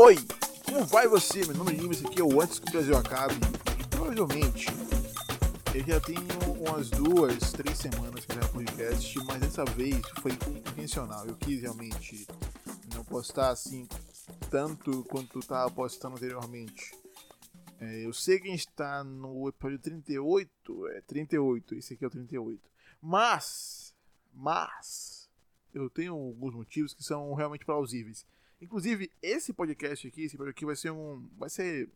Oi, como vai você? Meu nome é Jimmy, esse aqui é o Antes que o Brasil Acabe. E provavelmente eu já tenho umas duas, três semanas que gravo podcast, mas dessa vez foi intencional. Eu quis realmente não postar assim tanto quanto estava postando anteriormente. É, eu sei que a gente está no episódio 38, é 38, esse aqui é o 38. Mas, mas, eu tenho alguns motivos que são realmente plausíveis. Inclusive, esse podcast aqui, esse podcast aqui vai ser um. Vai ser.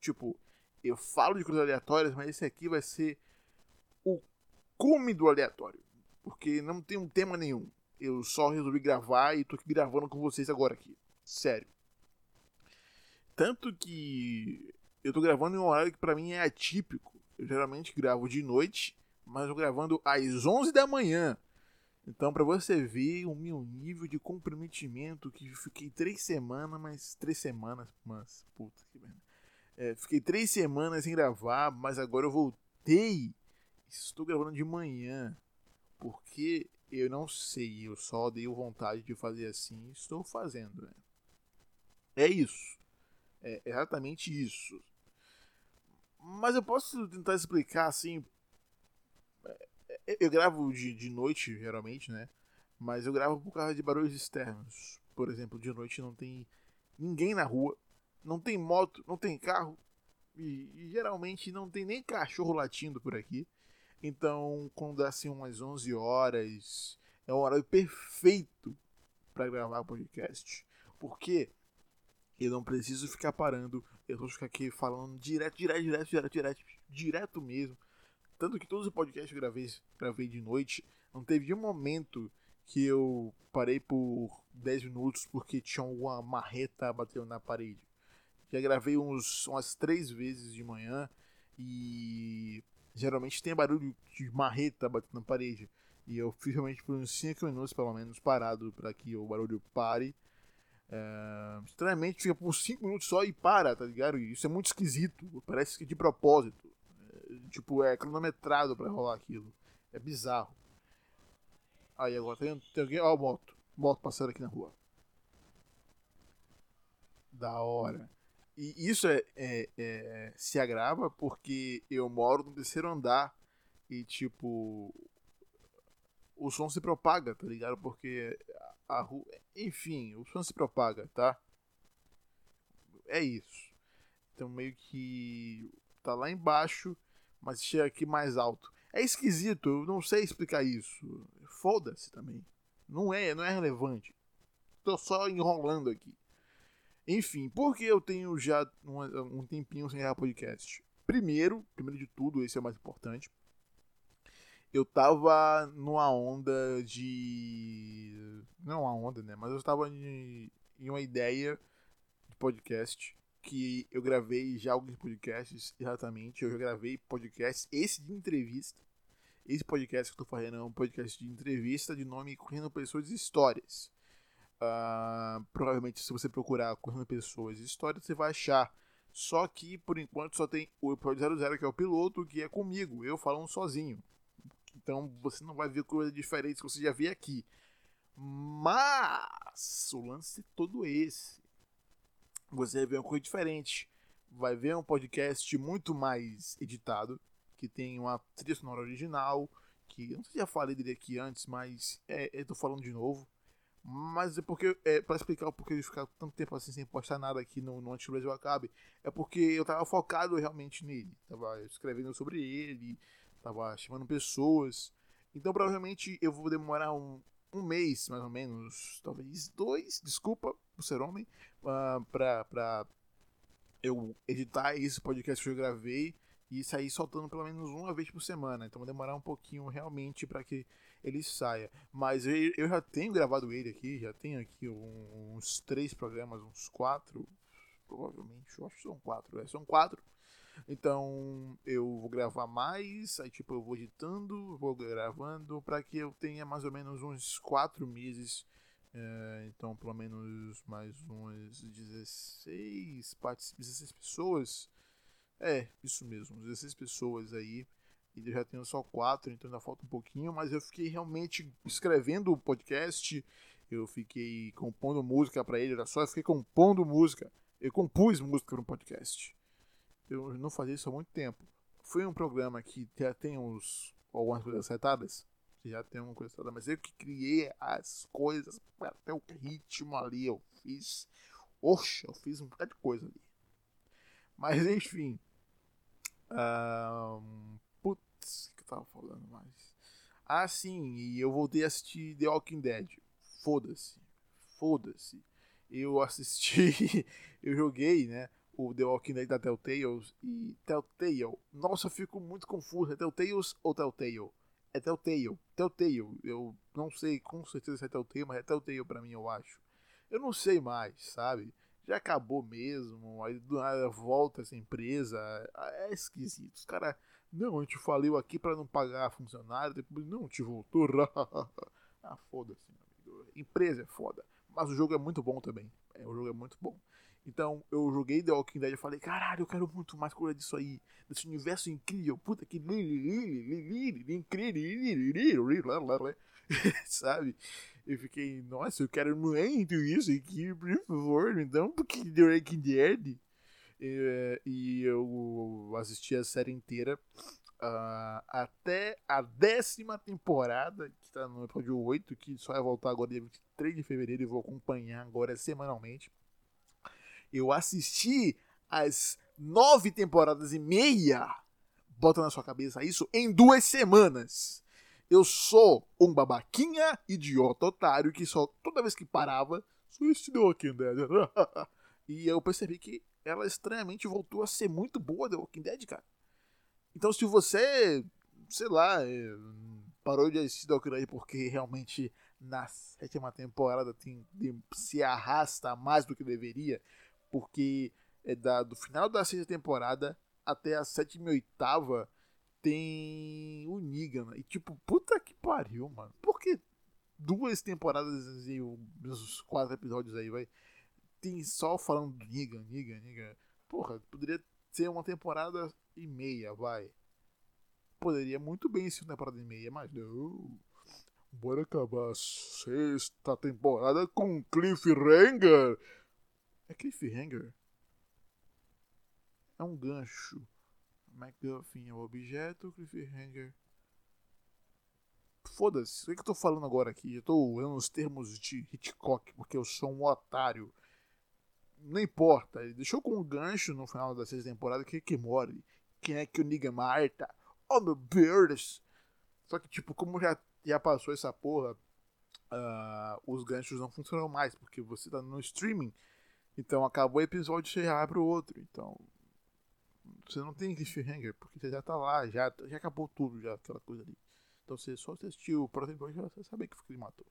Tipo, eu falo de coisas aleatórias, mas esse aqui vai ser o cume do aleatório. Porque não tem um tema nenhum. Eu só resolvi gravar e tô aqui gravando com vocês agora aqui. Sério. Tanto que eu tô gravando em um horário que pra mim é atípico. Eu geralmente gravo de noite, mas eu gravando às 11 da manhã. Então, para você ver o meu nível de comprometimento, que fiquei três semanas, mas três semanas, mas puta que merda. É, fiquei três semanas sem gravar, mas agora eu voltei. Estou gravando de manhã, porque eu não sei, eu só dei vontade de fazer assim, estou fazendo. Né? É isso, é exatamente isso. Mas eu posso tentar explicar assim eu gravo de, de noite, geralmente, né? Mas eu gravo por causa de barulhos externos. Por exemplo, de noite não tem ninguém na rua, não tem moto, não tem carro. E, e geralmente não tem nem cachorro latindo por aqui. Então, quando dá assim umas 11 horas, é o horário perfeito para gravar podcast. Porque eu não preciso ficar parando, eu vou ficar aqui falando direto, direto, direto, direto, direto, direto mesmo. Tanto que todos os podcasts eu gravei, gravei de noite, não teve um momento que eu parei por 10 minutos porque tinha alguma marreta batendo na parede. Já gravei uns, umas três vezes de manhã e geralmente tem barulho de marreta batendo na parede. E eu fiz realmente por uns 5 minutos pelo menos parado para que o barulho pare. É, estranhamente fica por 5 minutos só e para, tá ligado? E isso é muito esquisito. Parece que de propósito tipo, é cronometrado para rolar aquilo. É bizarro. Aí agora tem, tem alguém. Ó, moto. Moto passando aqui na rua. Da hora. E isso é, é, é, se agrava porque eu moro no terceiro andar e, tipo, o som se propaga, tá ligado? Porque a rua. Enfim, o som se propaga, tá? É isso. Então, meio que tá lá embaixo mas chega aqui mais alto. É esquisito, eu não sei explicar isso. Foda-se também. Não é, não é relevante. Tô só enrolando aqui. Enfim, por que eu tenho já um, um tempinho sem gravar podcast? Primeiro, primeiro de tudo, esse é o mais importante. Eu tava numa onda de. Não uma onda, né? Mas eu tava em, em uma ideia de podcast que eu gravei já alguns podcasts, exatamente. Eu já gravei podcasts, esse de entrevista. Esse podcast que eu tô fazendo é um podcast de entrevista de nome Correndo Pessoas e Histórias. Uh, provavelmente, se você procurar Correndo Pessoas e Histórias, você vai achar. Só que, por enquanto, só tem o episódio 00, que é o piloto, que é comigo, eu falando sozinho. Então, você não vai ver coisas diferentes que você já viu aqui. Mas, o lance é todo esse você vai ver uma coisa diferente. Vai ver um podcast muito mais editado, que tem uma trilha sonora original, que eu não sei se já falei dele aqui antes, mas é, eu tô falando de novo. Mas é porque, é, para explicar o porquê de ficar tanto tempo assim sem postar nada aqui no, no Antes Brasil Acabe, é porque eu tava focado realmente nele. Tava escrevendo sobre ele, tava chamando pessoas. Então provavelmente eu vou demorar um, um mês, mais ou menos, talvez dois, desculpa por ser homem, uh, pra, pra eu editar esse podcast que eu gravei e sair soltando pelo menos uma vez por semana. Então vai demorar um pouquinho realmente para que ele saia. Mas eu, eu, já tenho gravado ele aqui, já tenho aqui uns três programas, uns quatro, provavelmente, eu acho que são quatro, é, são quatro então eu vou gravar mais, aí tipo eu vou editando, vou gravando para que eu tenha mais ou menos uns 4 meses. É, então pelo menos mais uns 16 partes, 16 pessoas. É, isso mesmo, 16 pessoas aí. E já tenho só 4, então ainda falta um pouquinho, mas eu fiquei realmente escrevendo o podcast Eu fiquei compondo música para ele, era só eu fiquei compondo música. Eu compus música para um podcast. Eu não fazia isso há muito tempo. Foi um programa que já tem uns algumas coisas setadas. Já tem uma coisa setada, mas eu que criei as coisas até o ritmo ali. Eu fiz. Oxa, eu fiz um bocado de coisa ali. Mas enfim. Um, putz, que eu tava falando mais? Ah, sim, e eu voltei a assistir The Walking Dead. Foda-se. Foda-se. Eu assisti. eu joguei, né? O The Walking Dead da Telltale e Telltale. Nossa, eu fico muito confuso. É Telltales ou Telltale? É Telltale. Telltale. Eu não sei com certeza se é Telltale, mas é Telltale pra mim, eu acho. Eu não sei mais, sabe? Já acabou mesmo. Aí do nada volta essa empresa. É esquisito. Os caras. Não, a gente faliu aqui para não pagar funcionário. Depois, não, te voltou. ah, foda-se, meu amigo. Empresa é foda. Mas o jogo é muito bom também. É, o jogo é muito bom. Então eu joguei The Walking Dead e falei, caralho, eu quero muito mais coisa disso aí. Desse universo incrível. Puta que incrível. Sabe? Eu fiquei, nossa, eu quero muito isso aqui, por favor, me dá um pouquinho de Walking Dead. E, e eu assisti a série inteira uh, até a décima temporada, que está no episódio 8, que só vai voltar agora dia 23 de fevereiro e vou acompanhar agora semanalmente. Eu assisti as nove temporadas e meia, bota na sua cabeça isso, em duas semanas. Eu sou um babaquinha, idiota, otário, que só toda vez que parava, The Walking Dead. e eu percebi que ela estranhamente voltou a ser muito boa, The Walking Dead, cara. Então se você, sei lá, é, parou de assistir The Walking Dead porque realmente na sétima temporada tem, se arrasta mais do que deveria, porque é da, do final da sexta temporada até a sétima e oitava tem o Negan. E tipo, puta que pariu, mano. Por que duas temporadas e os quatro episódios aí, vai? Tem só falando do Negan, Negan, Negan. Porra, poderia ser uma temporada e meia, vai. Poderia muito bem ser uma temporada e meia, mas não. Bora acabar a sexta temporada com cliffhanger. É cliffhanger? É um gancho. MacGuffin é o objeto, cliffhanger. Foda-se, o que, que eu tô falando agora aqui? Eu tô usando os termos de Hitchcock, porque eu sou um otário. Não importa, ele deixou com um gancho no final da sexta temporada que é que morre. Quem é que o Niga Marta? Oh meu Deus! Só que, tipo, como já, já passou essa porra, uh, os ganchos não funcionam mais, porque você tá no streaming. Então acabou o episódio, você já abre o outro. Então você não tem cliffhanger, porque você já tá lá, já, já acabou tudo, já aquela coisa ali. Então você só assistiu o próximo episódio, você sabia que ele matou.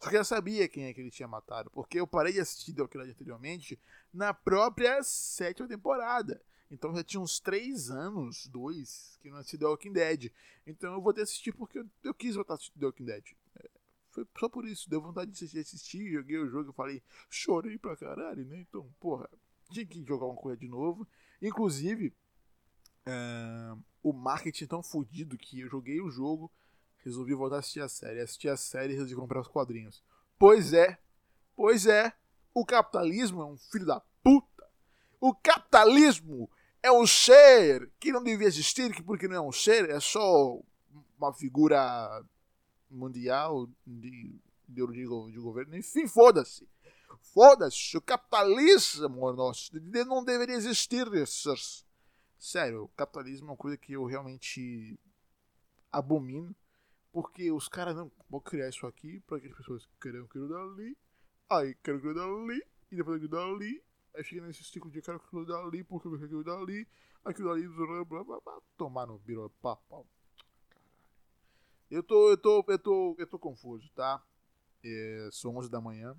Só que eu sabia quem é que ele tinha matado, porque eu parei de assistir The Walking Dead anteriormente na própria sétima temporada. Então já tinha uns três anos, dois, que não assisti The Walking Dead. Então eu vou ter assistir porque eu, eu quis voltar a assistir The Walking Dead. Foi só por isso, deu vontade de assistir, joguei o jogo, eu falei, chorei pra caralho, né? Então, porra, tinha que jogar uma coisa de novo. Inclusive, uh, o marketing tão fodido que eu joguei o jogo, resolvi voltar a assistir a série. Assistir a série e resolvi comprar os quadrinhos. Pois é, pois é, o capitalismo é um filho da puta. O capitalismo é um ser que não devia existir, que porque não é um ser, é só uma figura mundial de ideologia de governo. Enfim, foda-se. Foda-se, o capitalismo nosso não deveria existir. Essas. Sério, o capitalismo é uma coisa que eu realmente abomino. Porque os caras não vão criar isso aqui para que as pessoas queiram aquilo dali. Aí quero aquilo dali. E depois aquilo dali. Aí chega nesse ciclo de quero aquilo dali porque eu quero aquilo dali. Aquilo dali. Blá, blá, blá, tomar no biro papo. Eu tô, eu tô, eu tô, eu tô confuso, tá? É, são 11 da manhã.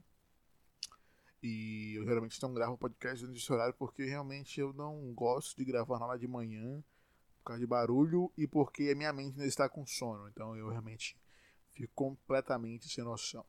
E eu geralmente não gravo podcast nesse horário porque realmente eu não gosto de gravar nada de manhã por causa de barulho e porque a minha mente ainda está com sono. Então eu realmente fico completamente sem noção.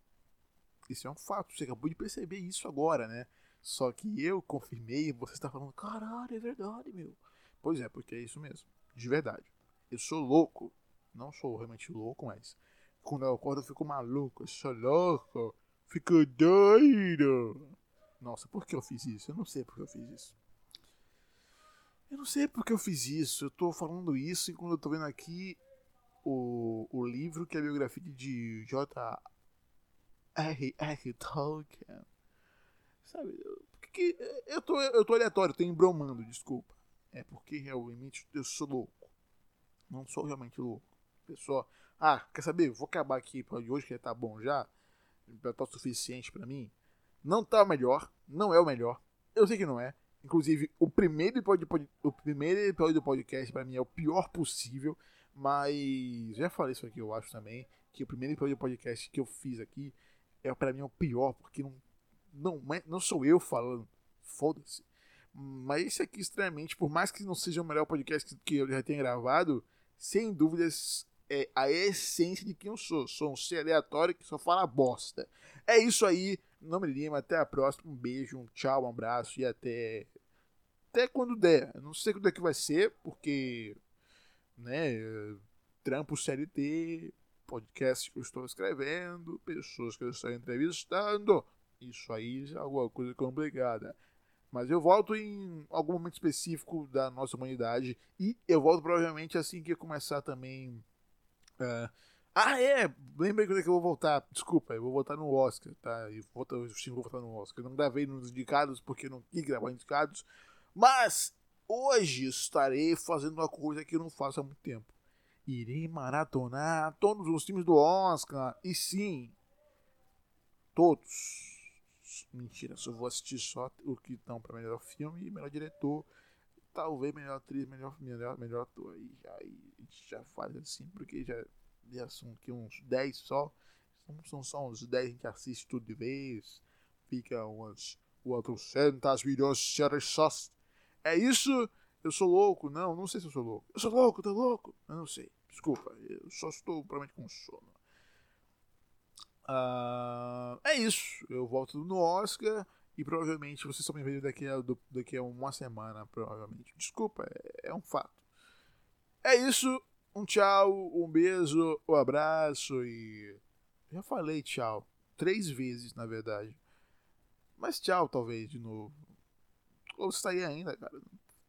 Isso é um fato, você acabou de perceber isso agora, né? Só que eu confirmei e você está falando, caralho, é verdade, meu. Pois é, porque é isso mesmo, de verdade. Eu sou louco, não sou realmente louco, mas quando eu acordo eu fico maluco, eu sou louco. ficou doido. Nossa, por que eu fiz isso? Eu não sei por que eu fiz isso. Eu não sei por que eu fiz isso. Eu tô falando isso enquanto eu tô vendo aqui o, o livro que é a biografia de J.R.R. Tolkien. Sabe, eu, que, eu, tô, eu tô aleatório, tô embromando, desculpa. É porque realmente eu sou louco. Não sou realmente louco. Pessoal, ah, quer saber? Vou acabar aqui para hoje que tá bom já. Já tá o suficiente para mim. Não tá o melhor, não é o melhor. Eu sei que não é. Inclusive, o primeiro episódio, o primeiro episódio do podcast para mim é o pior possível. Mas já falei isso aqui, eu acho também. Que o primeiro episódio do podcast que eu fiz aqui é para mim é o pior, porque não, não, não sou eu falando. Foda-se. Mas esse aqui, estranhamente, por mais que não seja o melhor podcast que eu já tenha gravado, sem dúvidas é a essência de quem eu sou. Sou um ser aleatório que só fala bosta. É isso aí. Não me lima. Até a próxima. Um beijo, um tchau, um abraço e até. Até quando der. não sei quando é que vai ser, porque. Né? Trampo CLT, podcast que eu estou escrevendo, pessoas que eu estou entrevistando. Isso aí é alguma coisa complicada. Mas eu volto em algum momento específico da nossa humanidade. E eu volto provavelmente assim que começar também. Uh... Ah, é! Lembrei quando é que eu vou voltar. Desculpa, eu vou voltar no Oscar, tá? Eu vou, eu vou voltar no Oscar. Eu não gravei nos indicados porque não quis gravar indicados. Mas hoje estarei fazendo uma coisa que eu não faço há muito tempo. Irei maratonar todos os filmes do Oscar. E sim, todos Mentira, só vou assistir só o que estão para melhor filme e melhor diretor. Talvez melhor atriz, melhor, melhor, melhor ator. Aí, aí a gente já faz assim, porque já, já são aqui uns 10 só. São, só uns 10 a gente assiste tudo de vez. Fica umas 400 milhões de séries. É isso? Eu sou louco? Não, não sei se eu sou louco. Eu sou louco, tô louco? Eu não sei. Desculpa, eu só estou provavelmente com sono. Uh, é isso. Eu volto no Oscar e provavelmente vocês estão me vendo daqui a, daqui a uma semana, provavelmente. Desculpa, é, é um fato. É isso. Um tchau, um beijo, um abraço e. Já falei tchau. Três vezes, na verdade. Mas tchau, talvez, de novo. Ou está aí ainda, cara.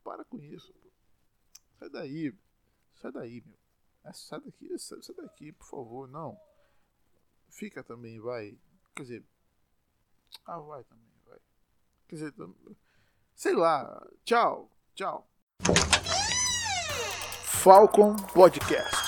Para com isso. Sai daí. Sai daí, meu. É, sai daqui, sai daqui, por favor. Não. Fica também, vai. Quer dizer. Ah, vai também. Quer dizer, sei lá. Tchau, tchau. Falcon Podcast.